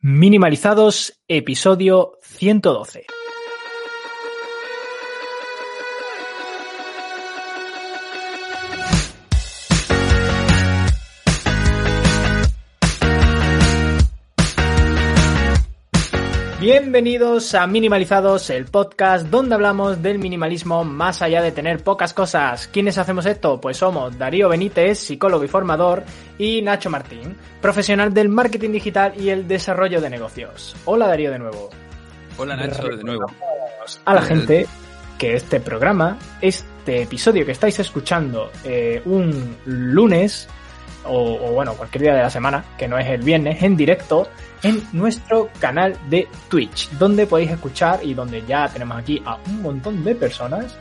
Minimalizados, episodio 112. Bienvenidos a Minimalizados, el podcast donde hablamos del minimalismo más allá de tener pocas cosas. ¿Quiénes hacemos esto? Pues somos Darío Benítez, psicólogo y formador, y Nacho Martín, profesional del marketing digital y el desarrollo de negocios. Hola Darío de nuevo. Hola Nacho de nuevo. A la gente que este programa, este episodio que estáis escuchando eh, un lunes, o, o bueno, cualquier día de la semana, que no es el viernes, en directo, en nuestro canal de Twitch, donde podéis escuchar y donde ya tenemos aquí a un montón de personas.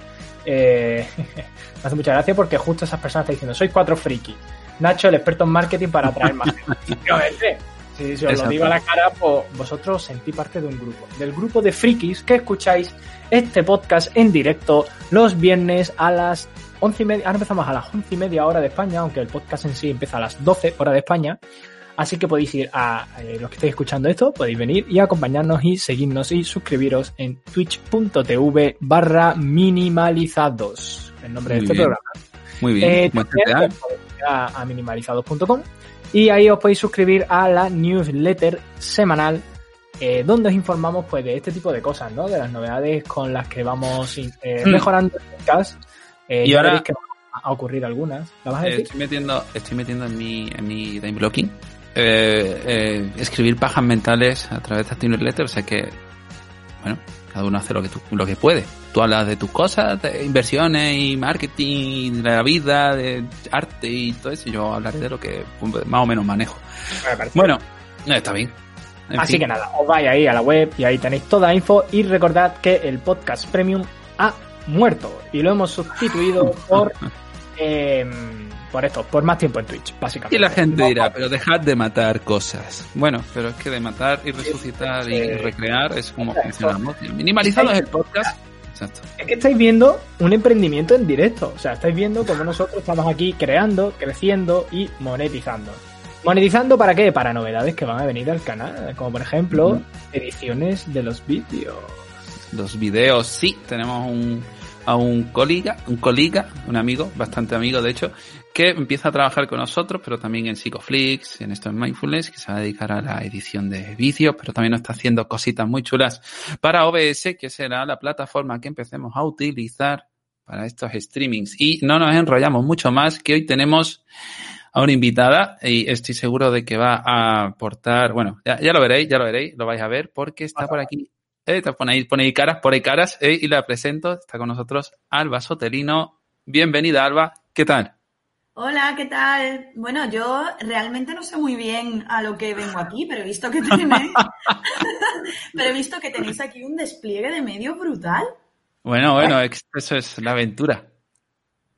Eh, me hace mucha gracia porque justo esas personas están diciendo, sois cuatro frikis. Nacho, el experto en marketing para atraer más gente. Si, si os lo digo a la cara, pues vosotros sentí parte de un grupo. Del grupo de frikis que escucháis este podcast en directo los viernes a las once y media. Ahora empezamos a las once y media hora de España, aunque el podcast en sí empieza a las 12 hora de España. Así que podéis ir a eh, los que estéis escuchando esto, podéis venir y acompañarnos y seguirnos y suscribiros en twitch.tv barra minimalizados. El nombre Muy de este bien. programa. Muy bien. Eh, también a, a minimalizados.com y ahí os podéis suscribir a la newsletter semanal eh, donde os informamos pues de este tipo de cosas, ¿no? De las novedades con las que vamos eh, Mm. mejorando el podcast. Eh, Y ahora- que van a ocurrir algunas. ¿La vas a decir? estoy metiendo, estoy metiendo en mi, en mi time blocking eh, eh, escribir pajas mentales a través de esta newsletter, o sea que, bueno, cada uno hace lo que tú, lo que puede. Tú hablas de tus cosas, de inversiones y marketing, de la vida, de arte y todo eso, y yo hablaré de lo que más o menos manejo. Me Bueno, no, está bien. En Así fin. que nada, os vais ahí a la web y ahí tenéis toda la info y recordad que el podcast premium ha muerto y lo hemos sustituido por eh, por esto, por más tiempo en Twitch, básicamente. Y la gente No, dirá, pero dejad de matar cosas. Bueno, pero es que de matar y resucitar y Sí. recrear es como funcionamos. Minimalizado es el podcast. Exacto. Es que estáis viendo un emprendimiento en directo, o sea, estáis viendo cómo nosotros estamos aquí creando, creciendo y monetizando. ¿Monetizando para qué? Para novedades que van a venir al canal, como por ejemplo ediciones de los vídeos. Los videos, sí, tenemos un, a un colega, un colega, un amigo, bastante amigo de hecho, que empieza a trabajar con nosotros, pero también en Psicoflix, en esto en Mindfulness, que se va a dedicar a la edición de vídeos, pero también nos está haciendo cositas muy chulas para OBS, que será la plataforma que empecemos a utilizar para estos streamings. Y no nos enrollamos mucho más, que hoy tenemos a una invitada y estoy seguro de que va a aportar, bueno, ya, ya lo veréis, ya lo veréis, lo vais a ver, porque está por aquí eh, te pone ahí, pone ahí caras, por ahí caras, eh, y la presento. Está con nosotros Alba Sotelino. Bienvenida, Alba. ¿Qué tal? Hola, ¿qué tal? Bueno, yo realmente no sé muy bien a lo que vengo aquí, pero he visto que tenéis, pero he visto que tenéis aquí un despliegue de medios brutal. Bueno, bueno, eso es la aventura.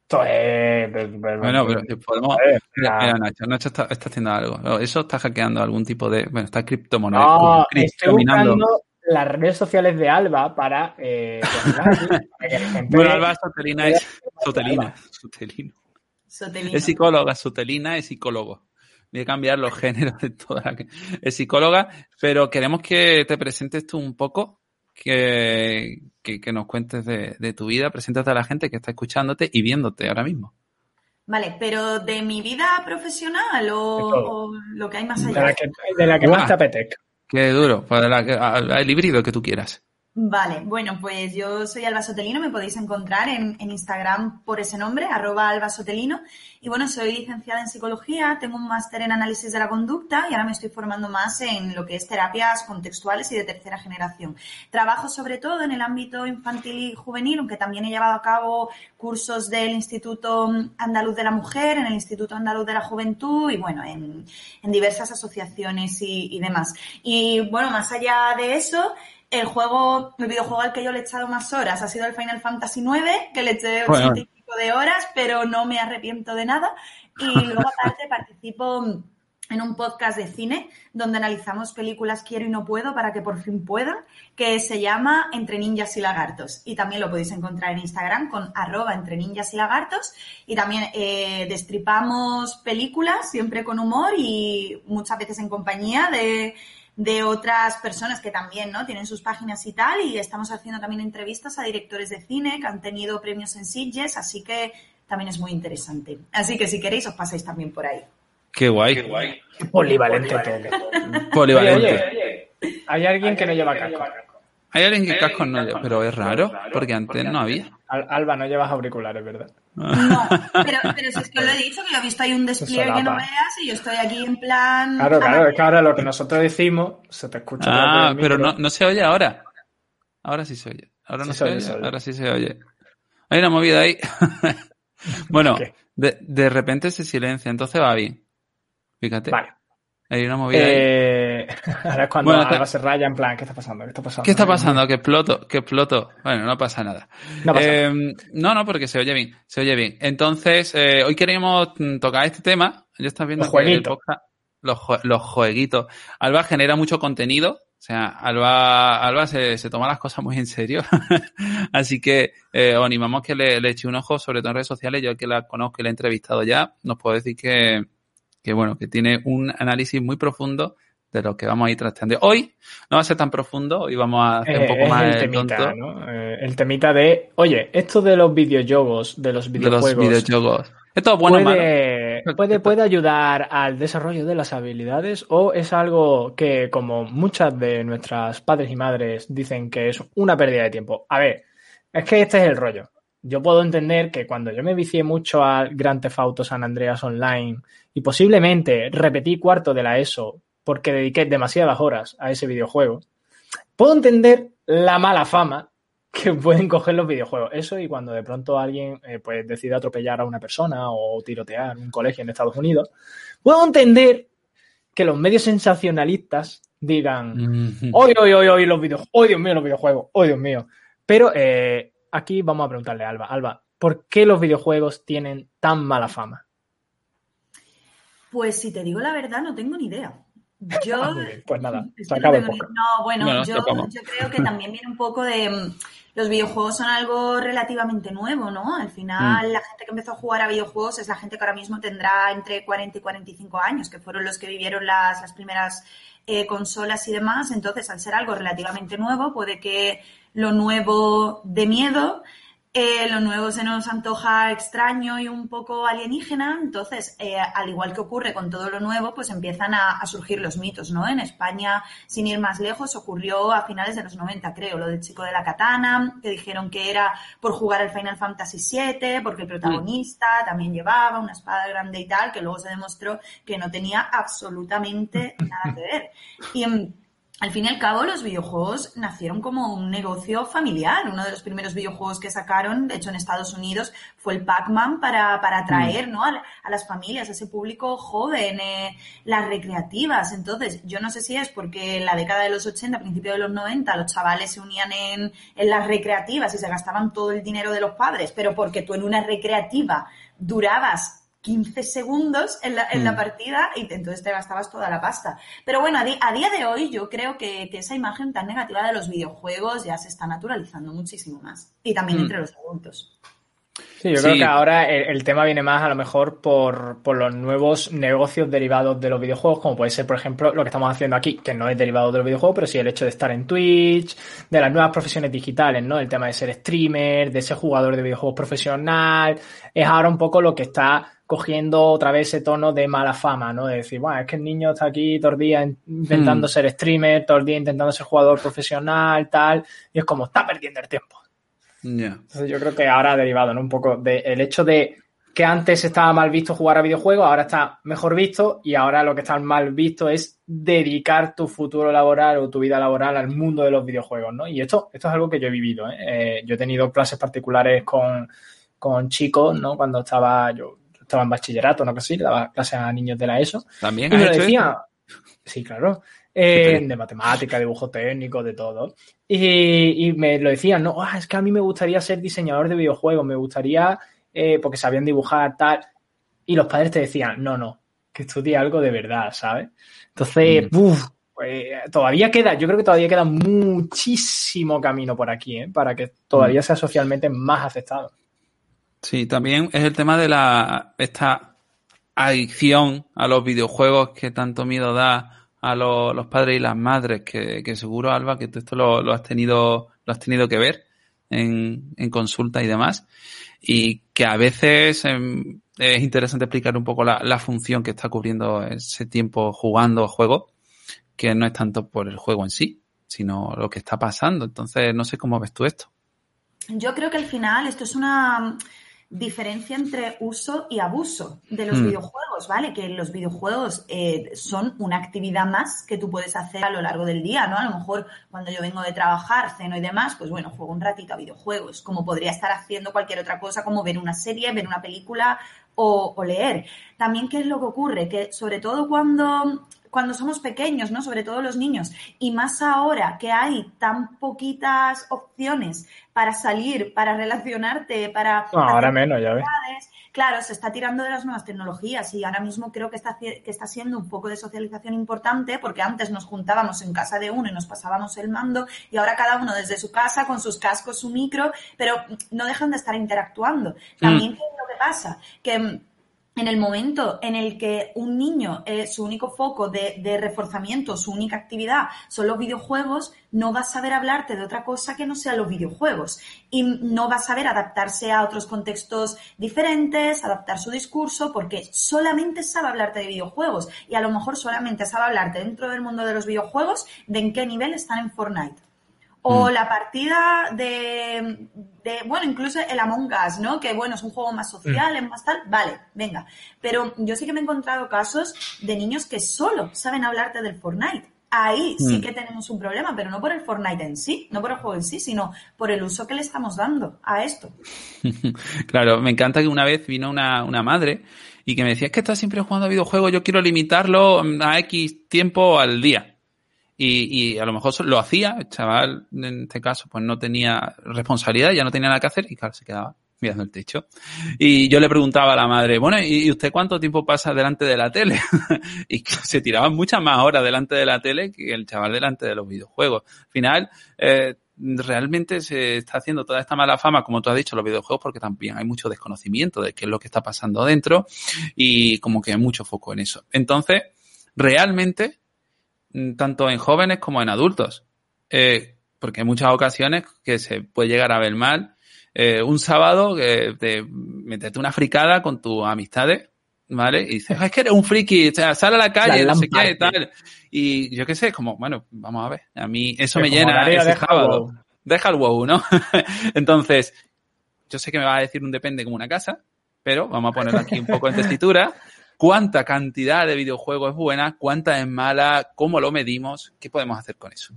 Bueno, pero podemos. Ver, Mira, Nacho, Nacho está, está haciendo algo. Eso está hackeando algún tipo de. Bueno, está criptomoneda. No, estoy buscando las redes sociales de Alba para... Eh, ponerlas aquí, para que la gente- Bueno, Alba Sotelina es. Sotelina. Sotelino. Sotelino. Es psicóloga, Sotelina es psicólogo. Voy a cambiar los géneros de toda la que es psicóloga, pero queremos que te presentes tú un poco, que, que, que nos cuentes de, de tu vida, preséntate a la gente que está escuchándote y viéndote ahora mismo. Vale, pero de mi vida profesional o, De lo que hay más de allá. la que, de la que más te apetezca. Qué duro, de la el híbrido que tú quieras. Vale, bueno, pues yo soy Alba Sotelino, me podéis encontrar en, en, Instagram por ese nombre, arroba Alba Sotelino. Y bueno, soy licenciada en psicología, tengo un máster en análisis de la conducta y ahora me estoy formando más en lo que es terapias contextuales y de tercera generación. Trabajo sobre todo en el ámbito infantil y juvenil, aunque también he llevado a cabo cursos del Instituto Andaluz de la Mujer, en el Instituto Andaluz de la Juventud y bueno, en, en diversas asociaciones y, y demás. Y bueno, más allá de eso, el juego, el videojuego al que yo le he echado más horas ha sido el Final Fantasy IX, que le eché ochenta y pico de horas, pero no me arrepiento de nada. Y luego aparte participo en un podcast de cine donde analizamos películas quiero y no puedo para que por fin pueda, que se llama Entre ninjas y lagartos. Y también lo podéis encontrar en Instagram con arroba entre ninjas y lagartos. Y también eh, destripamos películas siempre con humor y muchas veces en compañía de de otras personas que también ¿no? tienen sus páginas y tal, y estamos haciendo también entrevistas a directores de cine que han tenido premios en Sitges, así que también es muy interesante. Así que si queréis os pasáis también por ahí. Qué guay. Qué guay. Polivalente todo. Polivalente. Oye, oye, oye. Hay alguien que no lleva casco. Hay alguien que casco no lleva, pero es raro, porque antes no había. Alba, no llevas auriculares, ¿verdad? No, pero, pero si es que lo he dicho, que lo he visto ahí un despliegue que no veas y yo estoy aquí en plan... Claro, claro, es que ahora lo que nosotros decimos se te escucha. Ah, pero no, no se oye ahora. Ahora sí se oye. Ahora no sí se, oye, se oye, ahora sí se oye. Hay una movida ahí. bueno, de, de repente se silencia, entonces va bien. Fíjate. Vale. Hay una movida eh... ahí. Ahora es cuando bueno, Alba se raya en plan, ¿qué está pasando? ¿Qué está pasando? ¿Qué está pasando? Que exploto, que exploto. Bueno, no pasa nada. No, pasa eh, no, no, porque se oye bien, se oye bien. Entonces, eh, hoy queríamos tocar este tema. Ya estás viendo los jueguitos. Los, los jueguitos. Alba genera mucho contenido. O sea, Alba, Alba se, se toma las cosas muy en serio. Así que eh, os animamos que le, le eche un ojo, sobre todo en redes sociales. Yo que la conozco y la he entrevistado ya, nos puedo decir que, que bueno, que tiene un análisis muy profundo de lo que vamos a ir tratando. Hoy no va a ser tan profundo, hoy vamos a hacer un poco eh, más el temita, tonto. ¿no? Eh, el temita de, oye, esto de los videojuegos, de los videojuegos. De los videojuegos. Esto es bueno puede, malo. Puede, puede ayudar al desarrollo de las habilidades o es algo que, como muchas de nuestras padres y madres dicen que es una pérdida de tiempo. A ver, es que este es el rollo. Yo puedo entender que cuando yo me vicié mucho al Grand Theft Auto San Andreas Online y posiblemente repetí cuarto de la ESO porque dediqué demasiadas horas a ese videojuego, puedo entender la mala fama que pueden coger los videojuegos. Eso y cuando de pronto alguien eh, pues decide atropellar a una persona o tirotear un colegio en Estados Unidos, puedo entender que los medios sensacionalistas digan, hoy, hoy, hoy, hoy los videojuegos, hoy Dios mío los videojuegos, hoy Dios mío. Pero eh, aquí vamos a preguntarle a Alba, Alba, ¿por qué los videojuegos tienen tan mala fama? Pues si te digo la verdad, no tengo ni idea. Yo, ah, pues nada, se no, no, bueno, no, yo, yo, creo que también viene un poco de. mm, Los videojuegos son algo relativamente nuevo, ¿no? Al final, mm. la gente que empezó a jugar a videojuegos es la gente que ahora mismo tendrá entre 40 y 45 años, que fueron los que vivieron las, las primeras eh, consolas y demás. Entonces, al ser algo relativamente nuevo, puede que lo nuevo de miedo. Eh, lo nuevo se nos antoja extraño y un poco alienígena, entonces, eh, al igual que ocurre con todo lo nuevo, pues empiezan a, a, surgir los mitos, ¿no? En España, sin ir más lejos, ocurrió a finales de los 90, creo, lo del chico de la katana, que dijeron que era por jugar al Final Fantasy VII, porque el protagonista mm. también llevaba una espada grande y tal, que luego se demostró que no tenía absolutamente nada que ver. Y al fin y al cabo, los videojuegos nacieron como un negocio familiar. Uno de los primeros videojuegos que sacaron, de hecho en Estados Unidos, fue el Pac-Man para, para atraer ¿no? a, a, las familias, a ese público joven, eh, las recreativas. Entonces, yo no sé si es porque en la década de los 80, principio de los 90, los chavales se unían en, en las recreativas y se gastaban todo el dinero de los padres, pero porque tú en una recreativa durabas 15 segundos en la, en Mm. la, partida y te, entonces te gastabas toda la pasta. Pero bueno, a, di, a día de hoy yo creo que, que, esa imagen tan negativa de los videojuegos ya se está naturalizando muchísimo más. Y también Mm. entre los adultos. Sí, yo creo que ahora el, tema viene más a lo mejor por, por, los nuevos negocios derivados de los videojuegos, como puede ser, por ejemplo, lo que estamos haciendo aquí, que no es derivado de los videojuegos, pero sí el hecho de estar en Twitch, de las nuevas profesiones digitales, ¿no? El tema de ser streamer, de ser jugador de videojuegos profesional, es ahora un poco lo que está cogiendo otra vez ese tono de mala fama, ¿no? De decir, bueno, es que el niño está aquí todo el día intentando hmm. ser streamer, todo el día intentando ser jugador profesional, tal, y es como, está perdiendo el tiempo. Entonces yo creo que ahora ha derivado, ¿no? Un poco del hecho de que antes estaba mal visto jugar a videojuegos, ahora está mejor visto y ahora lo que está mal visto es dedicar tu futuro laboral o tu vida laboral al mundo de los videojuegos, ¿no? Y esto, esto es algo que yo he vivido, ¿eh? eh yo he tenido clases particulares con, con chicos, ¿no? Cuando estaba yo estaba en bachillerato, ¿no? Que sí, daba clases a niños de la ESO. También. Y me lo decía. Sí, claro. Eh, de matemática, dibujo técnico, de todo. Y, me lo decían, no, ah, es que a mí me gustaría ser diseñador de videojuegos, me gustaría, eh, porque sabían dibujar, tal. Y los padres te decían, no, no, que estudie algo de verdad, ¿sabes? Entonces, mm. pues, todavía queda, yo creo que todavía queda muchísimo camino por aquí, ¿eh? Para que todavía mm. sea socialmente más aceptado. Sí, también es el tema de la, esta adicción a los videojuegos que tanto miedo da a los padres y las madres, que, seguro, Alba, que tú esto lo, has tenido, lo has tenido que ver en, consulta y demás, y que a veces em, es interesante explicar un poco la, función que está cubriendo ese tiempo jugando juego, que no es tanto por el juego en sí, sino lo que está pasando. Entonces, no sé cómo ves tú esto. Yo creo que al final esto es una diferencia entre uso y abuso de los hmm. videojuegos, ¿vale? Que los videojuegos eh, son una actividad más que tú puedes hacer a lo largo del día, ¿no? A lo mejor cuando yo vengo de trabajar, ceno y demás, pues bueno, juego un ratito a videojuegos, como podría estar haciendo cualquier otra cosa, como ver una serie, ver una película o, o leer. También, ¿qué es lo que ocurre? Que sobre todo cuando cuando somos pequeños, ¿no? Sobre todo los niños. Y más ahora que hay tan poquitas opciones para salir, para relacionarte, para... ahora menos, ya ves. Claro, se está tirando de las nuevas tecnologías y ahora mismo creo que está, que está siendo un poco de socialización importante porque antes nos juntábamos en casa de uno y nos pasábamos el mando y ahora cada uno desde su casa con sus cascos, su micro, pero no dejan de estar interactuando. También, mm. ¿qué es lo que pasa? Que en el momento en el que un niño, su único foco de, reforzamiento, su única actividad son los videojuegos, no va a saber hablarte de otra cosa que no sea los videojuegos. Y no va a saber adaptarse a otros contextos diferentes, adaptar su discurso, porque solamente sabe hablarte de videojuegos. Y a lo mejor solamente sabe hablarte dentro del mundo de los videojuegos de en qué nivel están en Fortnite. O mm. la partida de, bueno, incluso el Among Us, ¿no? Que bueno, es un juego más social, mm. es más tal, vale, venga. Pero yo sí que me he encontrado casos de niños que solo saben hablarte del Fortnite. Ahí sí mm. que tenemos un problema, pero no por el Fortnite en sí, no por el juego en sí, sino por el uso que le estamos dando a esto. claro, me encanta que una vez vino una, una madre y que me decía, es que estás siempre jugando a videojuegos, yo quiero limitarlo a X tiempo al día. Y, y, a lo mejor lo hacía, el chaval en este caso pues no tenía responsabilidad, ya no tenía nada que hacer y claro, se quedaba mirando el techo. Y yo le preguntaba a la madre, bueno, ¿y usted cuánto tiempo pasa delante de la tele? y se tiraban muchas más horas delante de la tele que el chaval delante de los videojuegos. Al final, eh, realmente se está haciendo toda esta mala fama, como tú has dicho, los videojuegos, porque también hay mucho desconocimiento de qué es lo que está pasando dentro y como que hay mucho foco en eso. Entonces, realmente tanto en jóvenes como en adultos. Eh, porque hay muchas ocasiones que se puede llegar a ver mal. Eh, un sábado que te metete una fricada con tus amistades, ¿vale? Y dices, es que eres un friki, o sea, sal a la calle, no sé qué, tal. Y yo qué sé, como, bueno, vamos a ver. A mí eso me llena ese deja sábado. Deja el wow, ¿no? Entonces, yo sé que me va a decir un depende como una casa, pero vamos a poner aquí un poco en tesitura cuánta cantidad de videojuegos es buena, cuánta es mala, cómo lo medimos, qué podemos hacer con eso.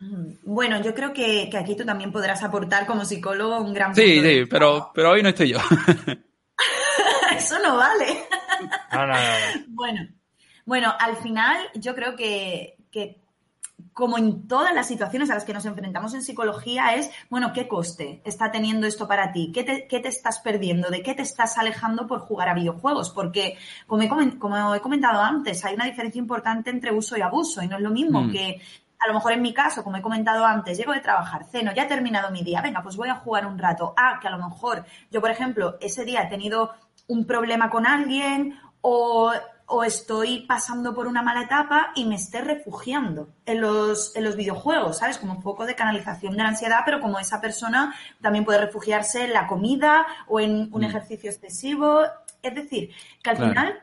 Mm, bueno, yo creo que, aquí tú también podrás aportar como psicólogo un gran Sí, sí, pero, pero hoy no estoy yo. Eso no vale. No, no, no. Bueno, bueno, al final yo creo que, que como en todas las situaciones a las que nos enfrentamos en psicología, es, bueno, ¿qué coste está teniendo esto para ti? ¿Qué te, estás perdiendo? ¿De qué te estás alejando por jugar a videojuegos? Porque, como he, como he comentado antes, hay una diferencia importante entre uso y abuso, y no es lo mismo mm. que a lo mejor en mi caso, como he comentado antes, llego de trabajar, ceno, ya he terminado mi día, venga, pues voy a jugar un rato. Ah, que a lo mejor yo, por ejemplo, ese día he tenido un problema con alguien o, estoy pasando por una mala etapa y me esté refugiando en los, en los videojuegos, ¿sabes? Como un poco de canalización de la ansiedad, pero como esa persona también puede refugiarse en la comida o en un mm. ejercicio excesivo. Es decir, que al final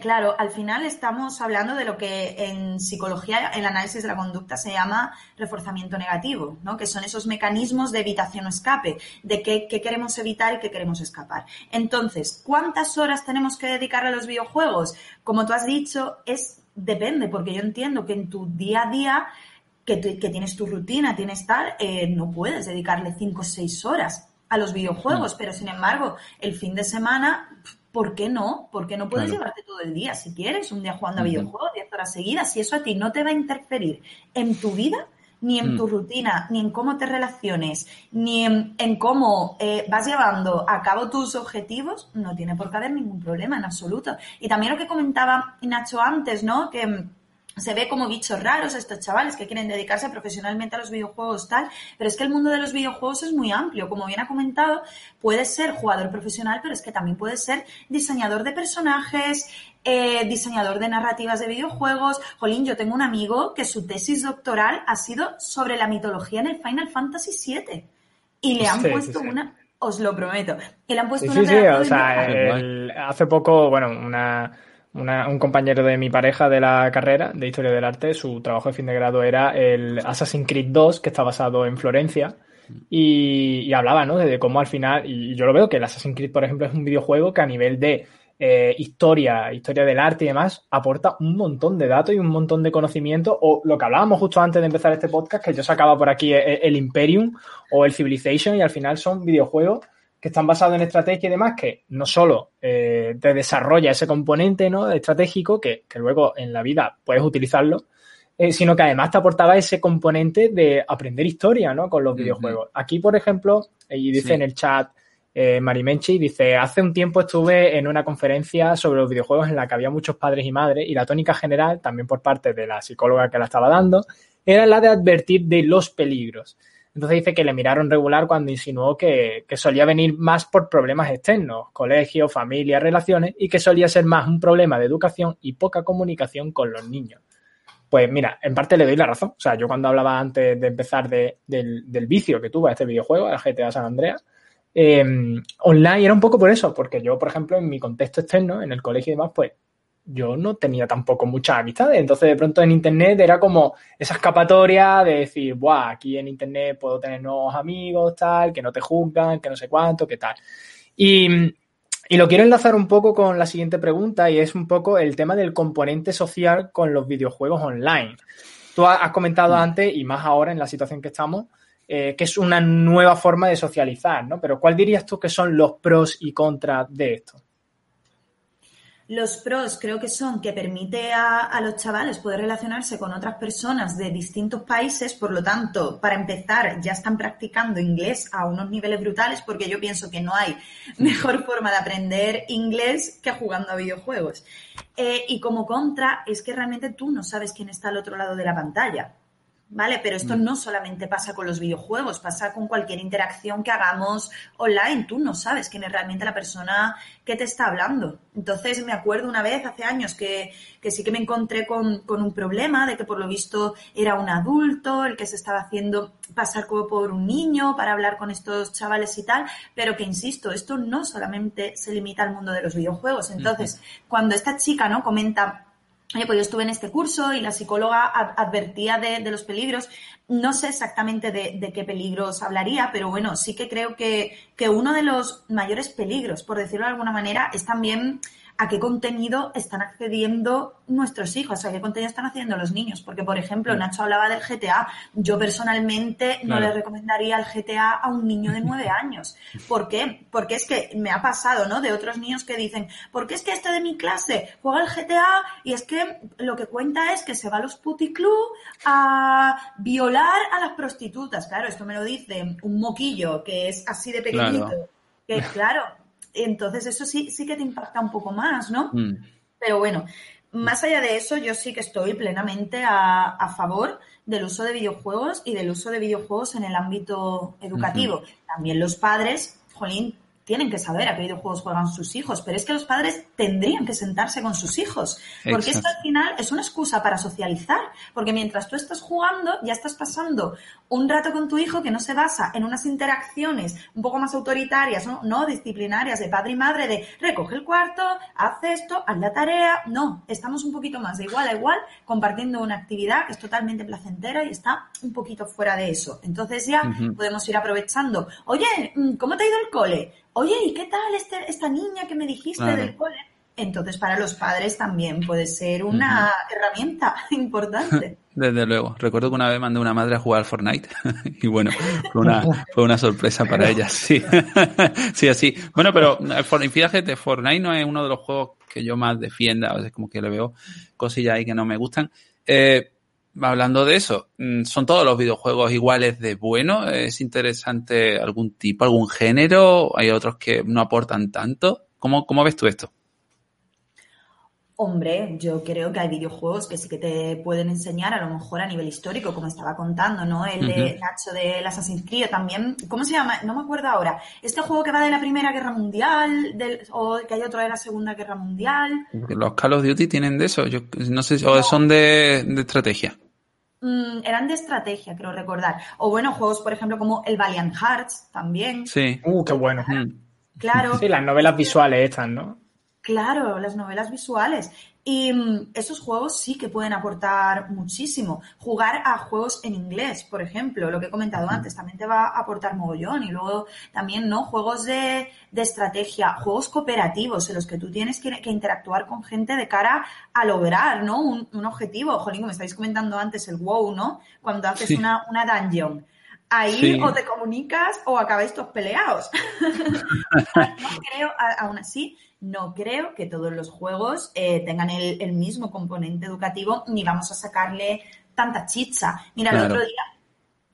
Claro, al final estamos hablando de lo que en psicología, el análisis de la conducta se llama reforzamiento negativo, ¿no? Que son esos mecanismos de evitación o escape, de qué, queremos evitar y qué queremos escapar. Entonces, ¿cuántas horas tenemos que dedicar a los videojuegos? Como tú has dicho, es depende, porque yo entiendo que en tu día a día, que, tienes tu rutina, tienes tal, eh, no puedes dedicarle cinco o seis horas a los videojuegos, mm. pero sin embargo, el fin de semana ¿por qué no? Porque no puedes llevarte todo el día si quieres, un día jugando a videojuegos, 10 horas seguidas, si eso a ti no te va a interferir en tu vida, ni en tu mm. rutina, ni en cómo te relaciones, ni en, cómo eh, vas llevando a cabo tus objetivos, no tiene por qué haber ningún problema en absoluto. Y también lo que comentaba Nacho antes, ¿no? Que se ve como bichos raros estos chavales que quieren dedicarse profesionalmente a los videojuegos tal, pero es que el mundo de los videojuegos es muy amplio, como bien ha comentado, puedes ser jugador profesional, pero es que también puedes ser diseñador de personajes, eh, diseñador de narrativas de videojuegos. Jolín, yo tengo un amigo que su tesis doctoral ha sido sobre la mitología en el Final Fantasy VII y le han puesto una, os lo prometo, le han puesto una... Sí, sí, o sea, hace poco, bueno, una un compañero de mi pareja de la carrera de Historia del Arte, su trabajo de fin de grado era el Assassin's Creed 2, que está basado en Florencia, y, hablaba ¿no? de cómo al final, y yo lo veo que el Assassin's Creed, por ejemplo, es un videojuego que a nivel de eh, historia, historia del arte y demás, aporta un montón de datos y un montón de conocimiento, o lo que hablábamos justo antes de empezar este podcast, que yo sacaba por aquí el, el Imperium o el Civilization, y al final son videojuegos que están basados en estrategia y demás, que no solo eh, te desarrolla ese componente ¿no? estratégico, que, luego en la vida puedes utilizarlo, eh, sino que además te aportaba ese componente de aprender historia ¿no? con los videojuegos. Aquí, por ejemplo, y dice en el chat eh, Marimenchi, dice, hace un tiempo estuve en una conferencia sobre los videojuegos en la que había muchos padres y madres y la tónica general, también por parte de la psicóloga que la estaba dando, era la de advertir de los peligros. Entonces dice que le miraron regular cuando insinuó que, solía venir más por problemas externos, colegio, familia, relaciones, y que solía ser más un problema de educación y poca comunicación con los niños. Pues mira, en parte le doy la razón. O sea, yo cuando hablaba antes de empezar del, vicio que tuve a este videojuego, a GTA San Andreas, eh, online era un poco por eso, porque yo, por ejemplo, en mi contexto externo, en el colegio y demás, pues yo no tenía tampoco muchas amistades. Entonces, de pronto en Internet era como esa escapatoria de decir, Buah, aquí en Internet puedo tener nuevos amigos, tal, que no te juzgan, que no sé cuánto, qué tal. Y, y lo quiero enlazar un poco con la siguiente pregunta y es un poco el tema del componente social con los videojuegos online. Tú has comentado mm. antes, y más ahora en la situación que estamos, eh, que es una nueva forma de socializar, ¿no? Pero ¿cuál dirías tú que son los pros y contras de esto? Los pros creo que son que permite a, los chavales poder relacionarse con otras personas de distintos países, por lo tanto, para empezar, ya están practicando inglés a unos niveles brutales, porque yo pienso que no hay mejor forma de aprender inglés que jugando a videojuegos. Eh, y como contra, es que realmente tú no sabes quién está al otro lado de la pantalla. ¿Vale? Pero esto mm. no solamente pasa con los videojuegos, pasa con cualquier interacción que hagamos online. Tú no sabes quién es realmente la persona que te está hablando. Entonces, me acuerdo una vez, hace años, que, sí que me encontré con, un problema de que por lo visto era un adulto el que se estaba haciendo pasar como por un niño para hablar con estos chavales y tal, pero que, insisto, esto no solamente se limita al mundo de los videojuegos. Entonces, cuando esta chica, ¿no? Comenta pues yo estuve en este curso y la psicóloga advertía de, los peligros. No sé exactamente de, qué peligros hablaría, pero bueno, sí que creo que, que uno de los mayores peligros, por decirlo de alguna manera, es también a qué contenido están accediendo nuestros hijos, a qué contenido están haciendo los niños. Porque, por ejemplo, Nacho hablaba del GTA. Yo personalmente no le recomendaría el GTA a un niño de nueve años. ¿Por qué? Porque es que me ha pasado, ¿no? De otros niños que dicen, ¿por qué es que este de mi clase juega el GTA y es que lo que cuenta es que se va a los puticlub a violar a las prostitutas? Claro, esto me lo dice un moquillo que es así de pequeñito. Que claro, entonces eso sí, sí que te impacta un poco más, ¿no? Mm. Pero bueno, Más allá de eso, yo sí que estoy plenamente a, favor del uso de videojuegos y del uso de videojuegos en el ámbito educativo. También los padres, Jolín, tienen que saber a qué videojuegos juegan sus hijos, pero es que los padres tendrían que sentarse con sus hijos, porque esto al final es una excusa para socializar, porque mientras tú estás jugando ya estás pasando un rato con tu hijo que no se basa en unas interacciones un poco más autoritarias, no, disciplinarias de padre y madre, de recoge el cuarto, haz esto, haz la tarea, no, estamos un poquito más de igual a igual compartiendo una actividad que es totalmente placentera y está un poquito fuera de eso. Entonces ya podemos ir aprovechando, oye, ¿cómo te ha ido el cole? Oye, ¿y qué tal este, esta niña que me dijiste del cole? Entonces, para los padres también puede ser una herramienta importante. Desde luego. Recuerdo que una vez mandé a una madre a jugar al Fortnite y bueno, fue una, fue una sorpresa para ella. Sí, sí, así. Bueno, pero fíjate, Fortnite no es uno de los juegos que yo más defienda. A veces como que le veo cosillas ahí que no me gustan. Eh, hablando de eso, mm, ¿son todos los videojuegos iguales de bueno? ¿Es interesante algún tipo, algún género? ¿Hay otros que no aportan tanto? ¿Cómo, cómo ves tú esto? Hombre, yo creo que hay videojuegos que sí que te pueden enseñar, a lo mejor a nivel histórico, como estaba contando, ¿no? El de Nacho de Assassin's Creed también. ¿Cómo se llama? No me acuerdo ahora. Este juego que va de la Primera Guerra Mundial, del, o que hay otro de la Segunda Guerra Mundial. Los Call of Duty tienen de eso. Yo no sé, o son de, estrategia. Mm, eran de estrategia, creo recordar. O bueno, juegos, por ejemplo, como el Valiant Hearts también. Sí. Uh, qué bueno. Claro. Sí, las novelas visuales estas, ¿no? Claro, las novelas visuales. Y mm, esos juegos sí que pueden aportar muchísimo. Jugar a juegos en inglés, por ejemplo, lo que he comentado antes, también te va a aportar mogollón. Y luego también, ¿no? Juegos de, estrategia, juegos cooperativos en los que tú tienes que, interactuar con gente de cara a lograr, ¿no? Un, objetivo. Jolín, me estáis comentando antes el WoW, ¿no? Cuando haces una, una dungeon ahí o te comunicas o acabáis todos peleados. no creo, aún así, no creo que todos los juegos eh, tengan el, mismo componente educativo ni vamos a sacarle tanta chicha. Mira, el otro día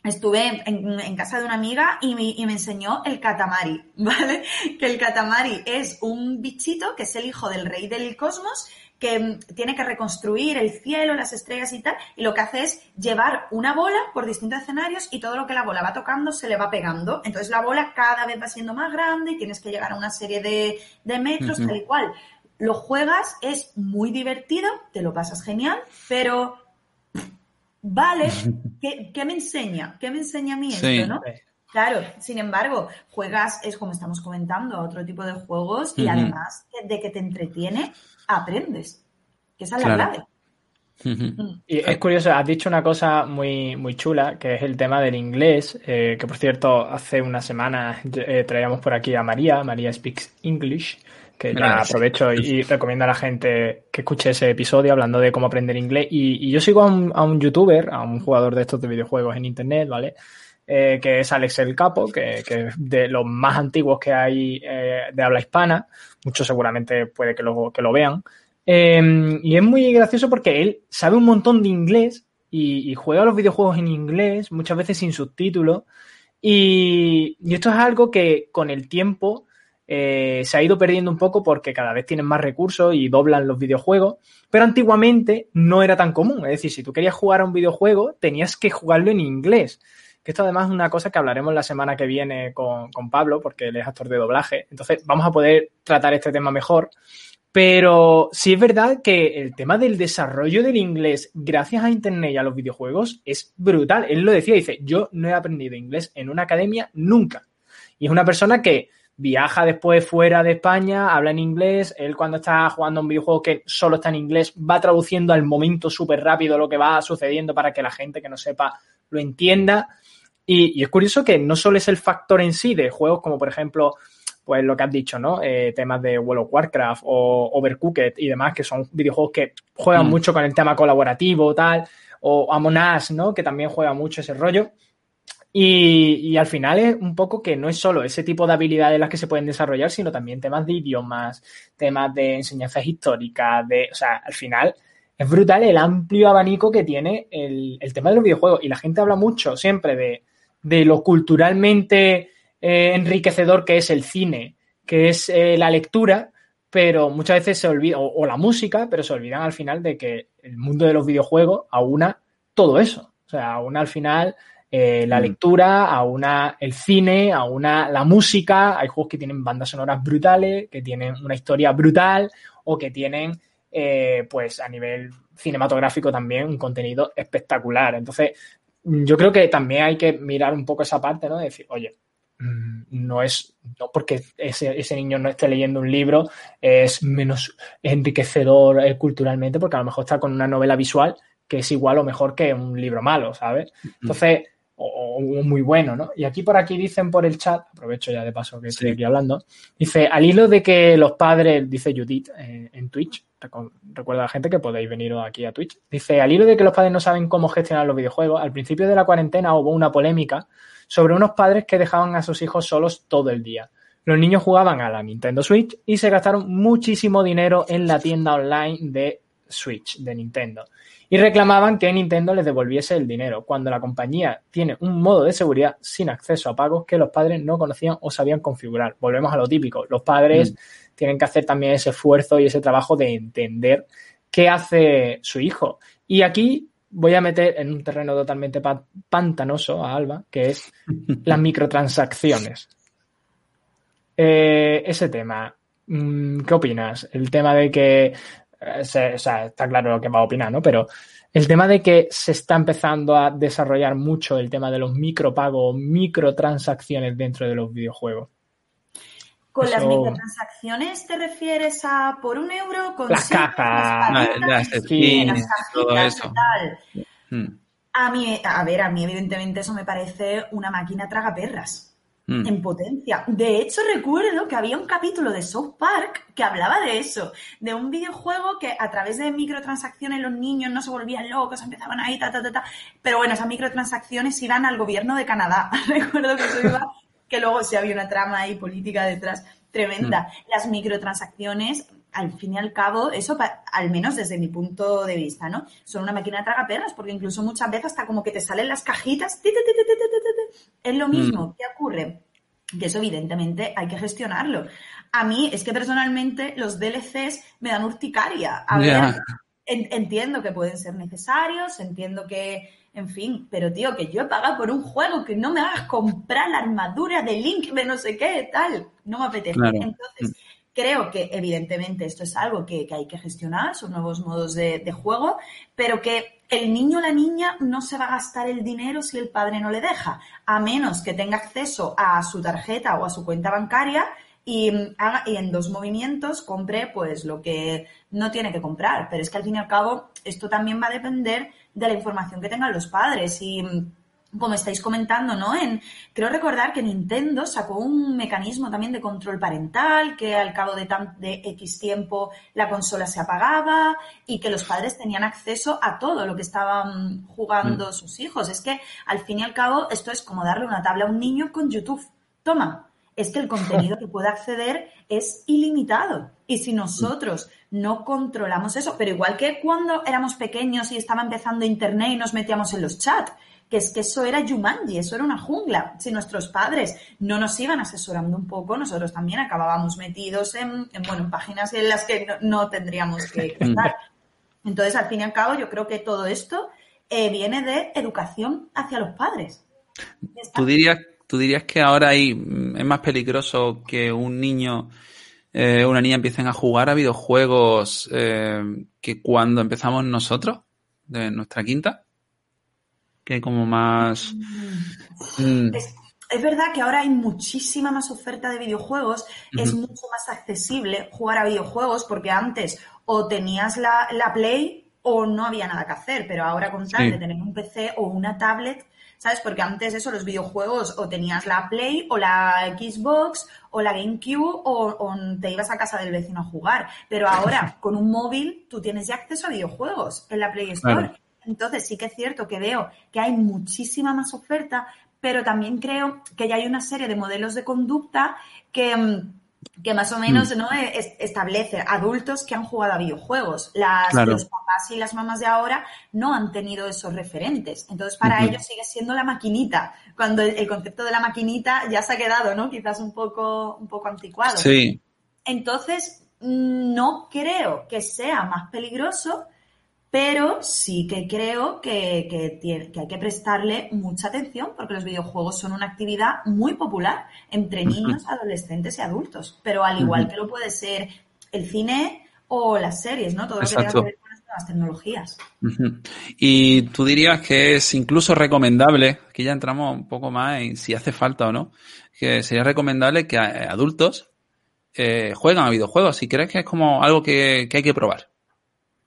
estuve en, casa de una amiga y me, y me, enseñó el katamari, ¿vale? Que el katamari es un bichito que es el hijo del rey del cosmos que tiene que reconstruir el cielo, las estrellas y tal, y lo que hace es llevar una bola por distintos escenarios y todo lo que la bola va tocando se le va pegando. Entonces la bola cada vez va siendo más grande y tienes que llegar a una serie de, metros, tal y cual. Lo juegas, es muy divertido, te lo pasas genial, pero vale, ¿qué, me enseña? ¿Qué me enseña a mí esto, no? Claro, sin embargo, juegas, es como estamos comentando, otro tipo de juegos y además de que te entretiene, aprendes. Que esa es la clave. Mm. Y es curioso, has dicho una cosa muy, muy chula, que es el tema del inglés, eh, que por cierto, hace una semana eh, traíamos por aquí a María, María Speaks English, que ya aprovecho y, recomiendo a la gente que escuche ese episodio hablando de cómo aprender inglés. Y, yo sigo a un, a un, youtuber, a un jugador de estos de videojuegos en internet, ¿vale? Eh, que es Alex el Capo, que, es de los más antiguos que hay eh, de habla hispana. Muchos seguramente puede que lo, que lo vean. Em, y es muy gracioso porque él sabe un montón de inglés y, juega los videojuegos en inglés, muchas veces sin subtítulos. Y, esto es algo que con el tiempo eh, se ha ido perdiendo un poco porque cada vez tienen más recursos y doblan los videojuegos. Pero antiguamente no era tan común. Es decir, si tú querías jugar a un videojuego, tenías que jugarlo en inglés. Que esto además es una cosa que hablaremos la semana que viene con, Pablo, porque él es actor de doblaje. Entonces vamos a poder tratar este tema mejor. Pero sí es verdad que el tema del desarrollo del inglés gracias a Internet y a los videojuegos es brutal. Él lo decía, dice, yo no he aprendido inglés en una academia nunca. Y es una persona que viaja después fuera de España, habla en inglés, él cuando está jugando un videojuego que solo está en inglés va traduciendo al momento súper rápido lo que va sucediendo para que la gente que no sepa lo entienda. Y, es curioso que no solo es el factor en sí de juegos como, por ejemplo, pues lo que has dicho, ¿no? Eh, temas de World of Warcraft o Overcooked y demás, que son videojuegos que juegan mm. mucho con el tema colaborativo, tal, o Among Us, ¿no? Que también juega mucho ese rollo. Y, y, al final es un poco que no es solo ese tipo de habilidades las que se pueden desarrollar, sino también temas de idiomas, temas de enseñanzas históricas, de, o sea, al final es brutal el amplio abanico que tiene el, el tema de los videojuegos. Y la gente habla mucho siempre de, de lo culturalmente eh, enriquecedor que es el cine, que es eh, la lectura, pero muchas veces se olvida, o, la música, pero se olvidan al final de que el mundo de los videojuegos aúna todo eso. O sea, aúna al final eh, la mm. lectura, aúna el cine, aúna la música. Hay juegos que tienen bandas sonoras brutales, que tienen una historia brutal o que tienen, eh, pues a nivel cinematográfico también un contenido espectacular. Entonces, yo creo que también hay que mirar un poco esa parte, ¿no? De decir, oye, Mm, no es, no porque ese, ese, niño no esté leyendo un libro, es menos enriquecedor eh, culturalmente, porque a lo mejor está con una novela visual que es igual o mejor que un libro malo, ¿sabes? Entonces, o, muy bueno, ¿no? Y aquí por aquí dicen por el chat, aprovecho ya de paso que estoy aquí hablando, dice, al hilo de que los padres, dice Judith eh, en Twitch, recuerda a la gente que podéis venir aquí a Twitch, dice, al hilo de que los padres no saben cómo gestionar los videojuegos, al principio de la cuarentena hubo una polémica sobre unos padres que dejaban a sus hijos solos todo el día. Los niños jugaban a la Nintendo Switch y se gastaron muchísimo dinero en la tienda online de Switch, de Nintendo. Y reclamaban que Nintendo les devolviese el dinero, cuando la compañía tiene un modo de seguridad sin acceso a pagos que los padres no conocían o sabían configurar. Volvemos a lo típico. Los padres mm. tienen que hacer también ese esfuerzo y ese trabajo de entender qué hace su hijo. Y aquí voy a meter en un terreno totalmente pantanoso a Alba, que es las microtransacciones. Eh, ese tema, mm, ¿qué opinas? El tema de que, eh, o sea, está claro lo que va a opinar, ¿no? Pero el tema de que se está empezando a desarrollar mucho el tema de los micropagos, microtransacciones dentro de los videojuegos. ¿Con las microtransacciones te refieres a por un euro? Con las cajas, las, skins, todo eso. Hmm. A mí, a ver, a mí evidentemente eso me parece una máquina traga perras. Hmm. En potencia. De hecho, recuerdo que había un capítulo de South Park que hablaba de eso, de un videojuego que a través de microtransacciones los niños no se volvían locos, empezaban ahí, ta, ta, ta, ta. Pero bueno, esas microtransacciones iban al gobierno de Canadá. recuerdo que eso iba que luego sí había una trama ahí política detrás tremenda. Mm. Las microtransacciones, al fin y al cabo, eso, al menos desde mi punto de vista, ¿no? Son una máquina de tragaperras, porque incluso muchas veces hasta como que te salen las cajitas, es lo mismo. Mm. ¿Qué ocurre? Que eso evidentemente hay que gestionarlo. A mí es que personalmente los DLCs me dan urticaria. A ver, entiendo que pueden ser necesarios, entiendo que en fin, pero tío, que yo he pagado por un juego que no me hagas comprar la armadura de Link de no sé qué, tal. No me apetece. Entonces, creo que evidentemente esto es algo que, hay que gestionar, son nuevos modos de, juego, pero que el niño o la niña no se va a gastar el dinero si el padre no le deja, a menos que tenga acceso a su tarjeta o a su cuenta bancaria y, haga, y en dos movimientos compre pues lo que no tiene que comprar. Pero es que al fin y al cabo esto también va a depender de la información que tengan los padres mm, como estáis comentando, ¿no? En, creo recordar que Nintendo sacó un mecanismo también de control parental, que al cabo de, de X tiempo la consola se apagaba y que los padres tenían acceso a todo lo que estaban jugando mm. sus hijos. Es que al fin y al cabo esto es como darle una tabla a un niño con YouTube. Toma, es que el contenido que puede acceder es ilimitado. Y si nosotros no controlamos eso, pero igual que cuando éramos pequeños y estaba empezando Internet y nos metíamos en los chats, que es que eso era Jumanji, eso era una jungla. Si nuestros padres no nos iban asesorando un poco, nosotros también acabábamos metidos en, bueno, en páginas en las que no, tendríamos que estar. Entonces, al fin y al cabo, yo creo que todo esto eh, viene de educación hacia los padres. ¿Tú dirías, ¿Tú dirías que ahora hay, es más peligroso que un niño eh, una niña empiecen a jugar a videojuegos eh, que cuando empezamos nosotros, de nuestra quinta, que como más... Mm. Es, verdad que ahora hay muchísima más oferta de videojuegos, es mucho más accesible jugar a videojuegos porque antes o tenías la, Play o no había nada que hacer, pero ahora con tal de tener un PC o una tablet, ¿sabes? Porque antes eso, los videojuegos o tenías la Play o la Xbox o la GameCube o, te ibas a casa del vecino a jugar. Pero ahora, con un móvil, tú tienes ya acceso a videojuegos en la Play Store. Entonces sí que es cierto que veo que hay muchísima más oferta, pero también creo que ya hay una serie de modelos de conducta que mm, que más o menos mm. ¿no? establece adultos que han jugado a videojuegos. Las, Los papás y las mamás de ahora no han tenido esos referentes. Entonces, para ellos sigue siendo la maquinita, cuando el, concepto de la maquinita ya se ha quedado, ¿no? Quizás un poco, un poco anticuado. Sí. Entonces, no creo que sea más peligroso, pero sí que creo que, que, hay que prestarle mucha atención porque los videojuegos son una actividad muy popular entre niños, adolescentes y adultos. Pero al igual que lo puede ser el cine o las series, ¿no? Todo lo que tenga que ver con las nuevas tecnologías. Y tú dirías que es incluso recomendable, aquí ya entramos un poco más en si hace falta o no, que sería recomendable que adultos eh, juegan a videojuegos. Si crees que es como algo que, hay que probar.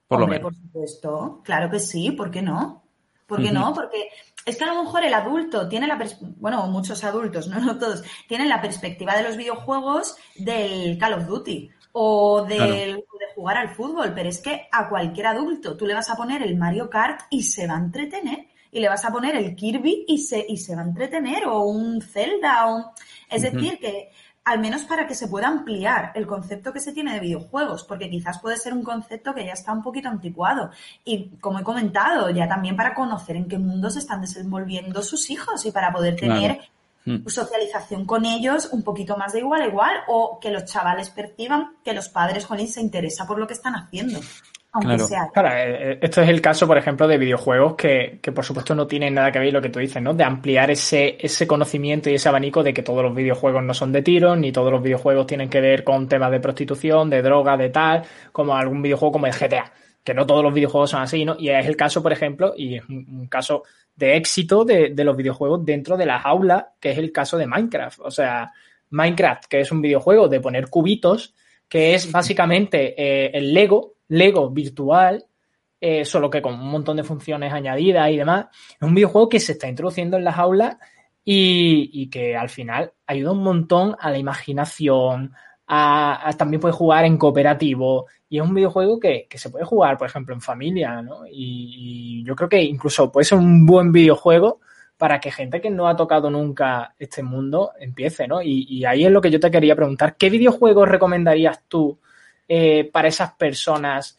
Por lo menos. Por supuesto, claro que sí, ¿por qué no? ¿Por qué no? Porque es que a lo mejor el adulto tiene la bueno, muchos adultos, no, no todos, tienen la perspectiva de los videojuegos del Call of Duty o de jugar al fútbol, pero es que a cualquier adulto tú le vas a poner el Mario Kart y se va a entretener y le vas a poner el Kirby y se, y se va a entretener o un Zelda o es decir que al menos para que se pueda ampliar el concepto que se tiene de videojuegos, porque quizás puede ser un concepto que ya está un poquito anticuado. Y como he comentado, ya también para conocer en qué mundo se están desenvolviendo sus hijos y para poder tener mm. socialización con ellos un poquito más de igual a igual o que los chavales perciban que los padres, Jolín, se interesa por lo que están haciendo claro. Claro, eh, eh, esto es el caso, por ejemplo, de videojuegos que, que, por supuesto no tienen nada que ver lo que tú dices, ¿no? De ampliar ese, ese conocimiento y ese abanico de que todos los videojuegos no son de tiros, ni todos los videojuegos tienen que ver con temas de prostitución, de droga, de tal, como algún videojuego como el GTA. Que no todos los videojuegos son así, ¿no? Y es el caso, por ejemplo, y es un, caso de éxito de, de los videojuegos dentro de las aulas, que es el caso de Minecraft. O sea, Minecraft, que es un videojuego de poner cubitos, que es básicamente eh, el Lego, Lego virtual, eh, solo que con un montón de funciones añadidas y demás. Es un videojuego que se está introduciendo en las aulas y, que al final ayuda un montón a la imaginación, a, también puede jugar en cooperativo y es un videojuego que, se puede jugar, por ejemplo, en familia, ¿no? Y, yo creo que incluso puede ser un buen videojuego para que gente que no ha tocado nunca este mundo empiece, ¿no? Y, y ahí es lo que yo te quería preguntar, ¿qué videojuegos recomendarías tú eh, para esas personas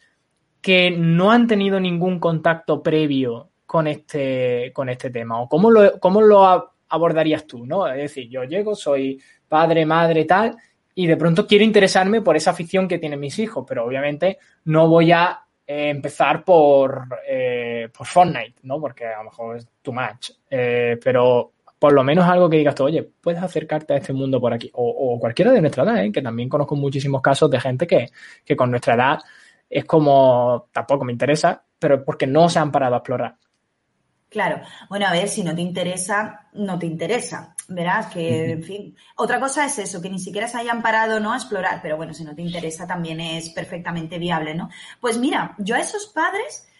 que no han tenido ningún contacto previo con este, con este tema? ¿O cómo lo, cómo lo abordarías tú? ¿no? Es decir, yo llego, soy padre, madre, tal, y de pronto quiero interesarme por esa afición que tienen mis hijos, pero obviamente no voy a eh, empezar por, eh, por Fortnite, ¿no? Porque a lo mejor es too much. pero por lo menos algo que digas tú, oye, puedes acercarte a este mundo por aquí. O, cualquiera de nuestra edad, ¿eh? que también conozco muchísimos casos de gente que, que con nuestra edad es como, tampoco me interesa, pero porque no se han parado a explorar. Claro, bueno, a ver, si no te interesa, no te interesa, verás que, en fin, otra cosa es eso, que ni siquiera se hayan parado, ¿no?, a explorar, pero bueno, si no te interesa también es perfectamente viable, ¿no? Pues mira, yo a esos padres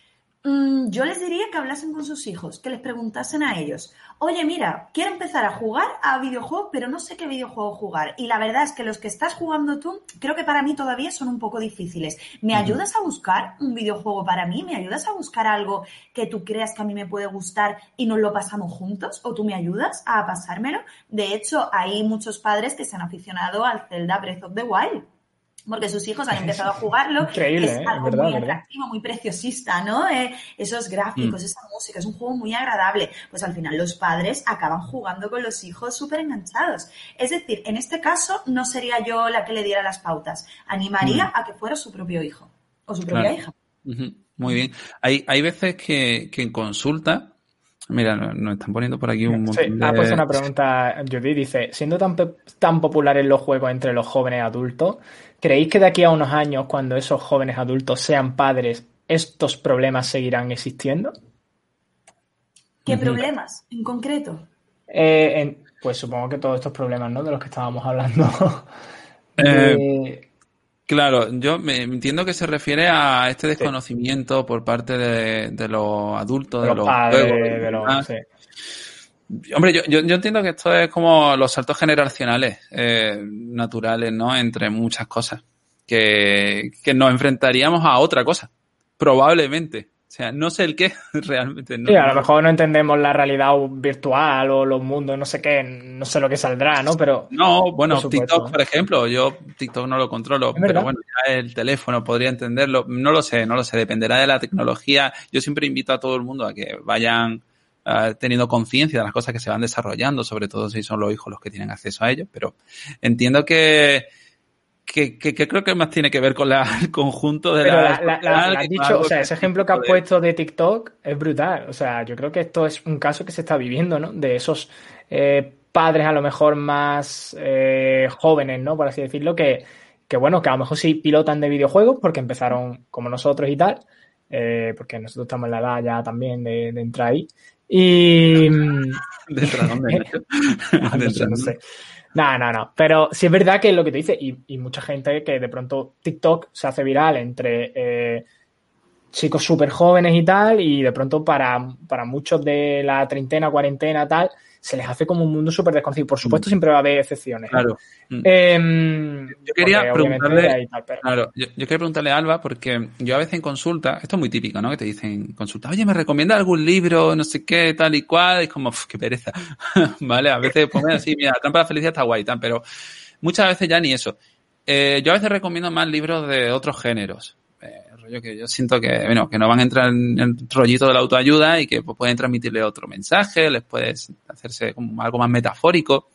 yo les diría que hablasen con sus hijos, que les preguntasen a ellos, oye, mira, quiero empezar a jugar a videojuegos, pero no sé qué videojuego jugar. Y la verdad es que los que estás jugando tú, creo que para mí todavía son un poco difíciles. ¿Me ayudas a buscar un videojuego para mí? ¿Me ayudas a buscar algo que tú creas que a mí me puede gustar y nos lo pasamos juntos? ¿O tú me ayudas a pasármelo? De hecho, hay muchos padres que se han aficionado al Zelda Breath of the Wild porque sus hijos han empezado a jugarlo. Increíble, es ¿eh? algo muy atractivo, muy preciosista, ¿no? Eh, esos gráficos, mm. esa música, es un juego muy agradable. Pues al final los padres acaban jugando con los hijos súper enganchados. Es decir, en este caso no sería yo la que le diera las pautas. Animaría mm. a que fuera su propio hijo o su propia hija. Muy bien. Hay, hay veces que, que en consulta Mira, nos están poniendo por aquí un montón sí, Ha puesto una pregunta, Judy, dice, siendo tan, tan populares los juegos entre los jóvenes adultos, ¿creéis que de aquí a unos años, cuando esos jóvenes adultos sean padres, estos problemas seguirán existiendo? ¿Qué problemas en concreto? Eh, pues supongo que todos estos problemas, ¿no? De los que estábamos hablando. Eh, Claro, yo me entiendo que se refiere a este desconocimiento por parte de, los adultos, de, los, padres, de los, Hombre, yo, yo, entiendo que esto es como los saltos generacionales eh, naturales, ¿no? Entre muchas cosas. Que, que nos enfrentaríamos a otra cosa, probablemente. O sea, no sé el qué realmente. No, sí, a lo mejor no entendemos la realidad virtual o los mundos, no sé qué, no sé lo que saldrá, ¿no? Pero. No, bueno, TikTok, por ejemplo, yo TikTok no lo controlo, pero bueno, ya el teléfono podría entenderlo. No lo sé, no lo sé, dependerá de la tecnología. Yo siempre invito a todo el mundo a que vayan uh, teniendo conciencia de las cosas que se van desarrollando, sobre todo si son los hijos los que tienen acceso a ellos, pero entiendo que que, creo que más tiene que ver con la, el conjunto de Pero la... dicho, o sea, ese ejemplo que has puesto de TikTok es brutal. O sea, yo creo que esto es un caso que se está viviendo, ¿no? De esos eh, padres a lo mejor más eh, jóvenes, ¿no? Por así decirlo, que, que, bueno, que a lo mejor sí pilotan de videojuegos porque empezaron como nosotros y tal, eh, porque nosotros estamos en la edad ya también de, entrar ahí. Y... ¿De entrar dónde? no sé. No, no, no. Pero sí es verdad que lo que te dice, y, mucha gente que de pronto TikTok se hace viral entre eh, chicos súper jóvenes y tal, y de pronto para, para muchos de la treintena, cuarentena, tal, se les hace como un mundo súper desconocido. Por supuesto, mm. siempre va a haber excepciones. Claro. Mm. Em, yo quería preguntarle, claro, yo, quería preguntarle a Alba, porque yo a veces en consulta, esto es muy típico, ¿no? Que te dicen consulta, oye, ¿me recomienda algún libro, no sé qué, tal y cual? es como, qué pereza. ¿Vale? A veces ponen así, mira, la trampa de la felicidad está guay, tal, pero muchas veces ya ni eso. Eh, yo a veces recomiendo más libros de otros géneros yo que yo siento que, bueno, que no van a entrar en el rollito de la autoayuda y que pues, pueden transmitirle otro mensaje, les puedes hacerse como algo más metafórico.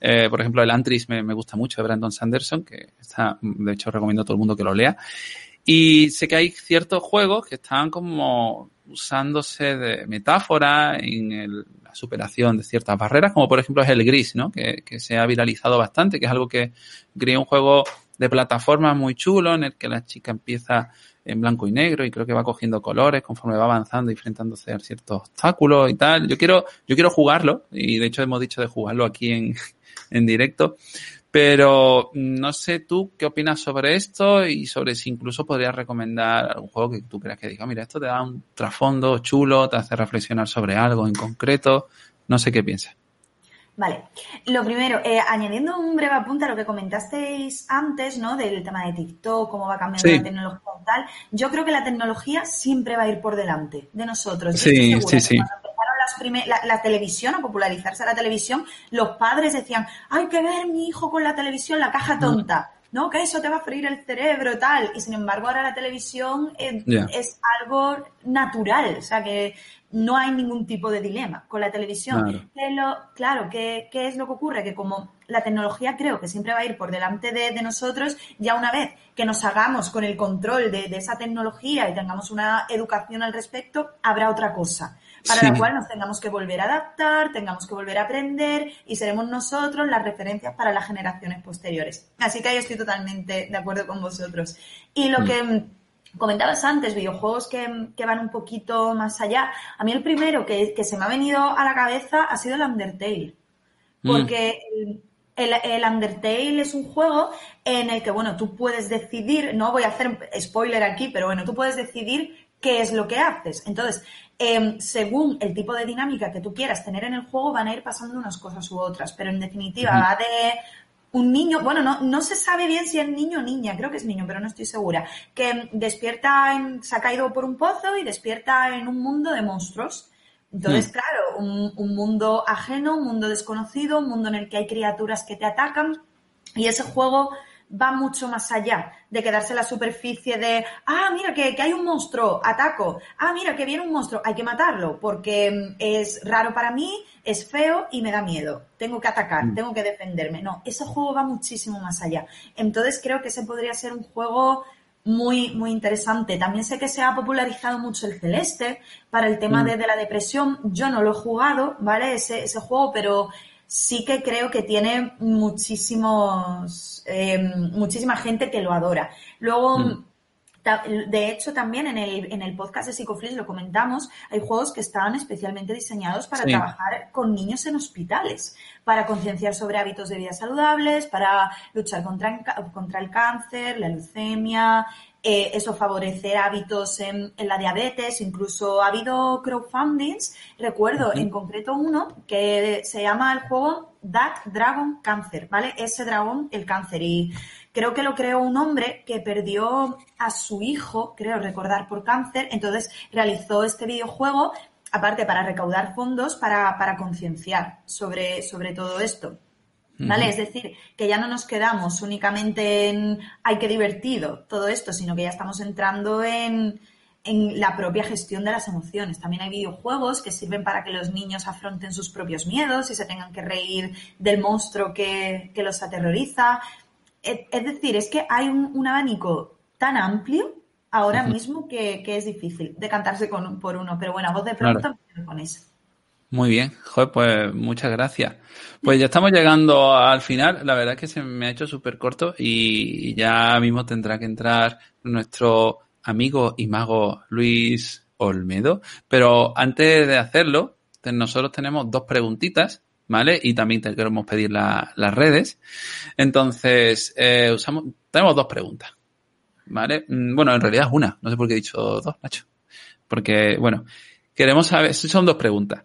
Eh, por ejemplo, el Antris me, me, gusta mucho de Brandon Sanderson, que está, de hecho recomiendo a todo el mundo que lo lea. Y sé que hay ciertos juegos que están como usándose de metáfora en la superación de ciertas barreras, como por ejemplo es el Gris, ¿no? Que, que se ha viralizado bastante, que es algo que Gris un juego de plataforma muy chulo en el que la chica empieza en blanco y negro y creo que va cogiendo colores conforme va avanzando y enfrentándose a ciertos obstáculos y tal. Yo quiero, yo quiero jugarlo y de hecho hemos dicho de jugarlo aquí en, en directo. Pero no sé tú qué opinas sobre esto y sobre si incluso podrías recomendar algún juego que tú creas que diga, mira, esto te da un trasfondo chulo, te hace reflexionar sobre algo en concreto. No sé qué piensas. Vale, lo primero, eh, añadiendo un breve apunte a lo que comentasteis antes, ¿no? Del tema de TikTok, cómo va cambiando la tecnología y tal. Yo creo que la tecnología siempre va a ir por delante de nosotros. sí, sí, sí. Cuando empezaron las la, televisión, a popularizarse la televisión, los padres decían, hay que ver mi hijo con la televisión, la caja tonta. No, que eso te va a freír el cerebro, tal. Y sin embargo, ahora la televisión eh, es algo natural. O sea, que no hay ningún tipo de dilema con la televisión. Claro, ¿qué, es lo que ocurre? Que como la tecnología creo que siempre va a ir por delante de, nosotros, ya una vez que nos hagamos con el control de, esa tecnología y tengamos una educación al respecto, habrá otra cosa para la cual nos tengamos que volver a adaptar, tengamos que volver a aprender y seremos nosotros las referencias para las generaciones posteriores. Así que ahí estoy totalmente de acuerdo con vosotros. Y lo mm. que Comentabas antes videojuegos que, van un poquito más allá. A mí el primero que, se me ha venido a la cabeza ha sido el Undertale. Mm. Porque el, Undertale es un juego en el que, bueno, tú puedes decidir, no voy a hacer spoiler aquí, pero bueno, tú puedes decidir qué es lo que haces. Entonces, em, según el tipo de dinámica que tú quieras tener en el juego, van a ir pasando unas cosas u otras. Pero en definitiva, va de un niño, bueno, no, no se sabe bien si es niño o niña, creo que es niño, pero no estoy segura, que despierta, en, se ha caído por un pozo y despierta en un mundo de monstruos. Entonces, hmm. claro, un, un, mundo ajeno, un mundo desconocido, un mundo en el que hay criaturas que te atacan. Y ese juego va mucho más allá de quedarse en la superficie de, ah, mira, que, hay un monstruo, ataco, ah, mira, que viene un monstruo, hay que matarlo, porque mm, es raro para mí, es feo y me da miedo, tengo que atacar, mm. tengo que defenderme. No, ese juego va muchísimo más allá. Entonces creo que ese podría ser un juego muy, muy interesante. También sé que se ha popularizado mucho el celeste para el tema mm. de, la depresión. Yo no lo he jugado, ¿vale? Ese, ese juego, pero sí que creo que tiene muchísimos, eh, muchísima gente que lo adora. Luego, mm. de hecho, también en el, en el podcast de Psicoflix lo comentamos, hay juegos que están especialmente diseñados para trabajar con niños en hospitales, para concienciar sobre hábitos de vida saludables, para luchar contra, contra el cáncer, la leucemia, eh, eso favorecer hábitos en, la diabetes, incluso ha habido crowdfundings, recuerdo en concreto uno que se llama el juego That Dragon Cancer, ¿vale? Ese dragón, el cáncer. Y creo que lo creó un hombre que perdió a su hijo, creo recordar, por cáncer, entonces realizó este videojuego, aparte para recaudar fondos, para, para concienciar sobre, sobre todo esto. ¿Vale? Es decir, que ya no nos quedamos únicamente en ay, qué divertido todo esto, sino que ya estamos entrando en, en la propia gestión de las emociones. También hay videojuegos que sirven para que los niños afronten sus propios miedos y se tengan que reír del monstruo que, que los aterroriza. es decir, es que hay un, abanico tan amplio ahora mismo que, es difícil decantarse con, por uno. Pero bueno, vos de pronto con eso. Muy bien, Joder, pues muchas gracias. Pues ya estamos llegando al final. La verdad es que se me ha hecho súper corto y ya mismo tendrá que entrar nuestro amigo y mago Luis Olmedo. Pero antes de hacerlo, nosotros tenemos dos preguntitas, ¿vale? Y también te queremos pedir las redes. Entonces, eh, usamos, tenemos dos preguntas, ¿vale? Mm, bueno, en realidad es una. No sé por qué he dicho dos, Nacho. Porque, bueno, queremos saber, son dos preguntas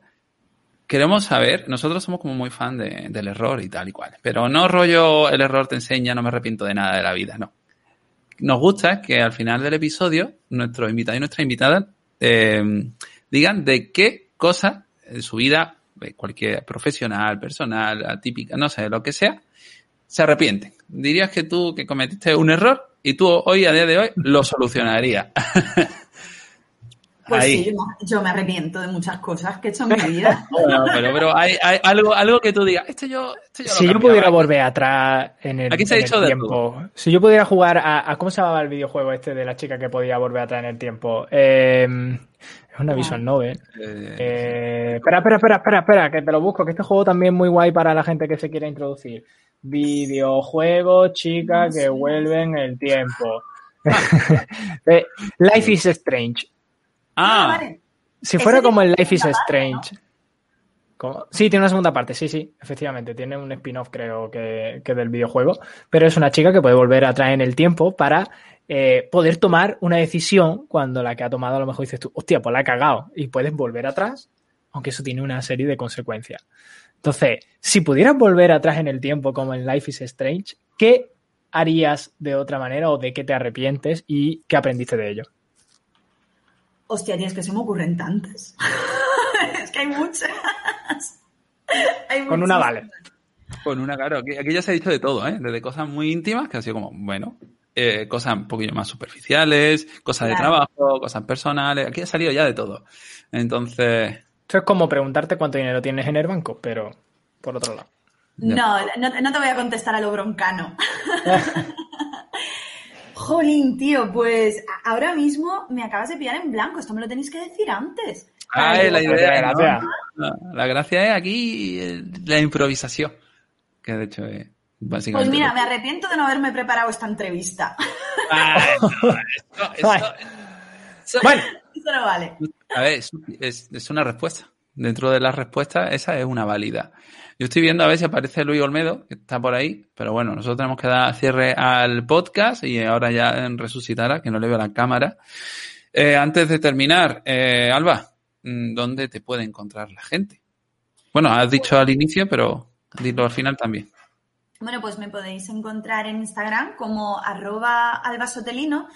queremos saber, nosotros somos como muy fan del error y tal y cual, pero no rollo el error te enseña, no me arrepiento de nada de la vida, no. Nos gusta que al final del episodio nuestros invitados y nuestras invitadas eh, digan de qué cosa en su vida, cualquier profesional, personal, atípica, no sé, lo que sea, se arrepienten. Dirías que tú que cometiste un error y tú hoy, a día de hoy, lo solucionarías. Pues sí, yo, me arrepiento de muchas cosas que he hecho en mi vida. bueno, pero, pero hay, hay, algo, algo que tú digas, esto yo, esto yo Si yo pudiera volver atrás en el, Aquí se ha dicho tiempo, si yo pudiera jugar a, ¿Cómo se llamaba el videojuego este de la chica que podía volver atrás en el tiempo? Em, es una visual novel. Eh, eh, espera, espera, espera, espera, espera, que te lo busco, que este juego también es muy guay para la gente que se quiera introducir. Videojuegos, chicas que vuelven el tiempo. Eh, Life is Strange. Ah, Si fuera como el Life is Strange. Sí, tiene una segunda parte, sí, sí, efectivamente. Tiene un spin-off, creo que, del videojuego. Pero es una chica que puede volver atrás en el tiempo para eh, poder tomar una decisión cuando la que ha tomado a lo mejor dices tú, hostia, pues la he cagado. Y puedes volver atrás, aunque eso tiene una serie de consecuencias. Entonces, si pudieras volver atrás en el tiempo como en Life is Strange, ¿qué harías de otra manera o de qué te arrepientes y qué aprendiste de ello? Hostia, tío, es que se me ocurren tantas. es que hay muchas. Con una vale. Con una, claro. Aquí, ya se ha dicho de todo, ¿eh? Desde cosas muy íntimas, que ha sido como, bueno, eh, cosas un poquillo más superficiales, cosas de trabajo, cosas personales. Aquí ha salido ya de todo. Entonces. Esto es como preguntarte cuánto dinero tienes en el banco, pero por otro lado. No, no, no, te voy a contestar a lo broncano. Jolín, tío, pues ahora mismo me acabas de pillar en blanco. Esto me lo tenéis que decir antes. Ay, la idea, la, gracia. la gracia es aquí eh, la improvisación. Que de hecho es básicamente. Pues mira, me arrepiento de no haberme preparado esta entrevista. bueno. Eso no vale. A ver, es, es una respuesta. Dentro de las respuestas, esa es una válida. Yo estoy viendo a ver si aparece Luis Olmedo, que está por ahí, pero bueno, nosotros tenemos que dar cierre al podcast y ahora ya resucitará, que no le veo la cámara. Eh, antes de terminar, eh, Alba, mm, ¿dónde te puede encontrar la gente? Bueno, has dicho al inicio, pero dilo al final también. Bueno, pues me podéis encontrar en Instagram como arroba albasotelino.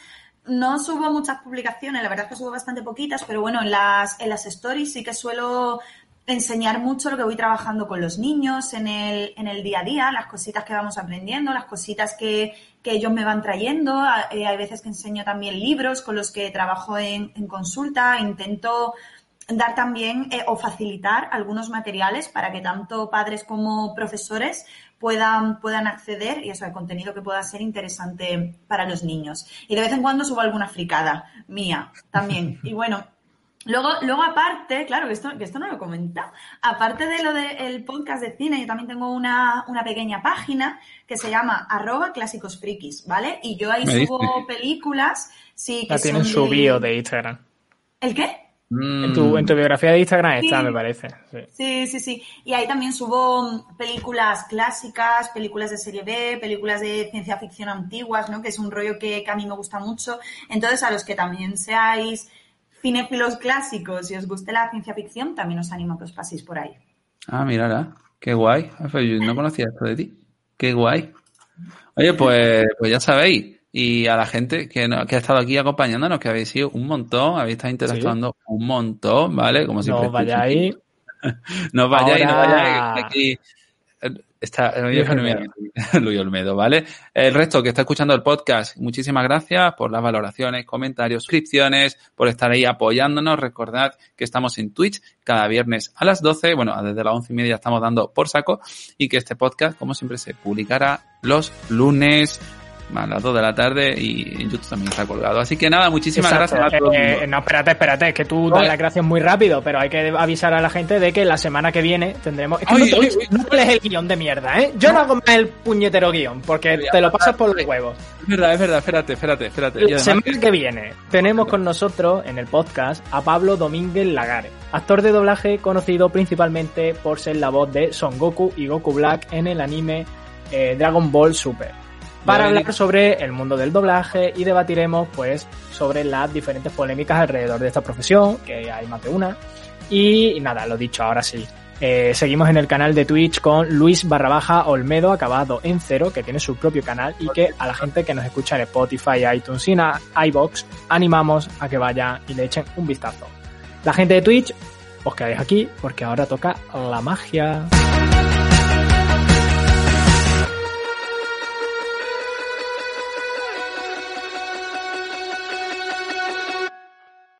No subo muchas publicaciones, la verdad es que subo bastante poquitas, pero bueno, en las, en las stories sí que suelo enseñar mucho lo que voy trabajando con los niños en el, en el día a día, las cositas que vamos aprendiendo, las cositas que, que ellos me van trayendo. Eh, hay veces que enseño también libros con los que trabajo en, en consulta. Intento dar también eh, o facilitar algunos materiales para que tanto padres como profesores puedan, puedan acceder y eso, el contenido que pueda ser interesante para los niños. Y de vez en cuando subo alguna fricada mía también. Y bueno, Luego, luego aparte, claro, que esto, que esto no lo he comentado, aparte de lo del podcast de cine, yo también tengo una, pequeña página que se llama arroba clásicos frikis, ¿vale? Y yo ahí subo películas, sí, que La tienen su bio de Instagram. ¿El qué? En, tu, en tu biografía de Instagram está, me parece. Sí. sí. sí, Y ahí también subo películas clásicas, películas de serie B, películas de ciencia ficción antiguas, ¿no? Que es un rollo que, que a mí me gusta mucho. Entonces, a los que también seáis cinéfilos clásicos y os guste la ciencia ficción, también os animo a que os paséis por ahí. Ah, mira, qué guay. Yo no conocía esto de ti. Qué guay. Oye, pues, pues ya sabéis. Y a la gente que, que ha estado aquí acompañándonos, que habéis sido un montón, habéis estado interactuando un montón, ¿vale? Como siempre. No vayáis. no vayáis, no vayáis. Aquí Está Luis Olmedo. Luis Olmedo, ¿vale? El resto que está escuchando el podcast, muchísimas gracias por las valoraciones, comentarios, suscripciones, por estar ahí apoyándonos. Recordad que estamos en Twitch cada viernes a las 12, bueno, desde las once y media estamos dando por saco y que este podcast, como siempre, se publicará los lunes a las 2 de la tarde y en YouTube también está colgado. Así que nada, muchísimas gracias a todos. Eh, no, espérate, espérate, es que tú das las gracias muy rápido, pero hay que avisar a la gente de que la semana que viene tendremos... Es que no, lees el guion de mierda, ¿eh? Yo no hago más el puñetero guion, porque te lo pasas por los huevos. Es verdad, es verdad, espérate, espérate, espérate. La semana que viene tenemos con nosotros en el podcast a Pablo Domínguez Lagares, actor de doblaje conocido principalmente por ser la voz de Son Goku y Goku Black en el anime eh, Dragon Ball Super para hablar sobre el mundo del doblaje y debatiremos pues sobre las diferentes polémicas alrededor de esta profesión, que hay más de una. Y, nada, lo dicho, ahora sí. Eh, seguimos en el canal de Twitch con Luis Barrabaja Olmedo, acabado en cero, que tiene su propio canal y que a la gente que nos escucha en Spotify, iTunes y iBox animamos a que vayan y le echen un vistazo. La gente de Twitch, os quedáis aquí porque ahora toca la magia.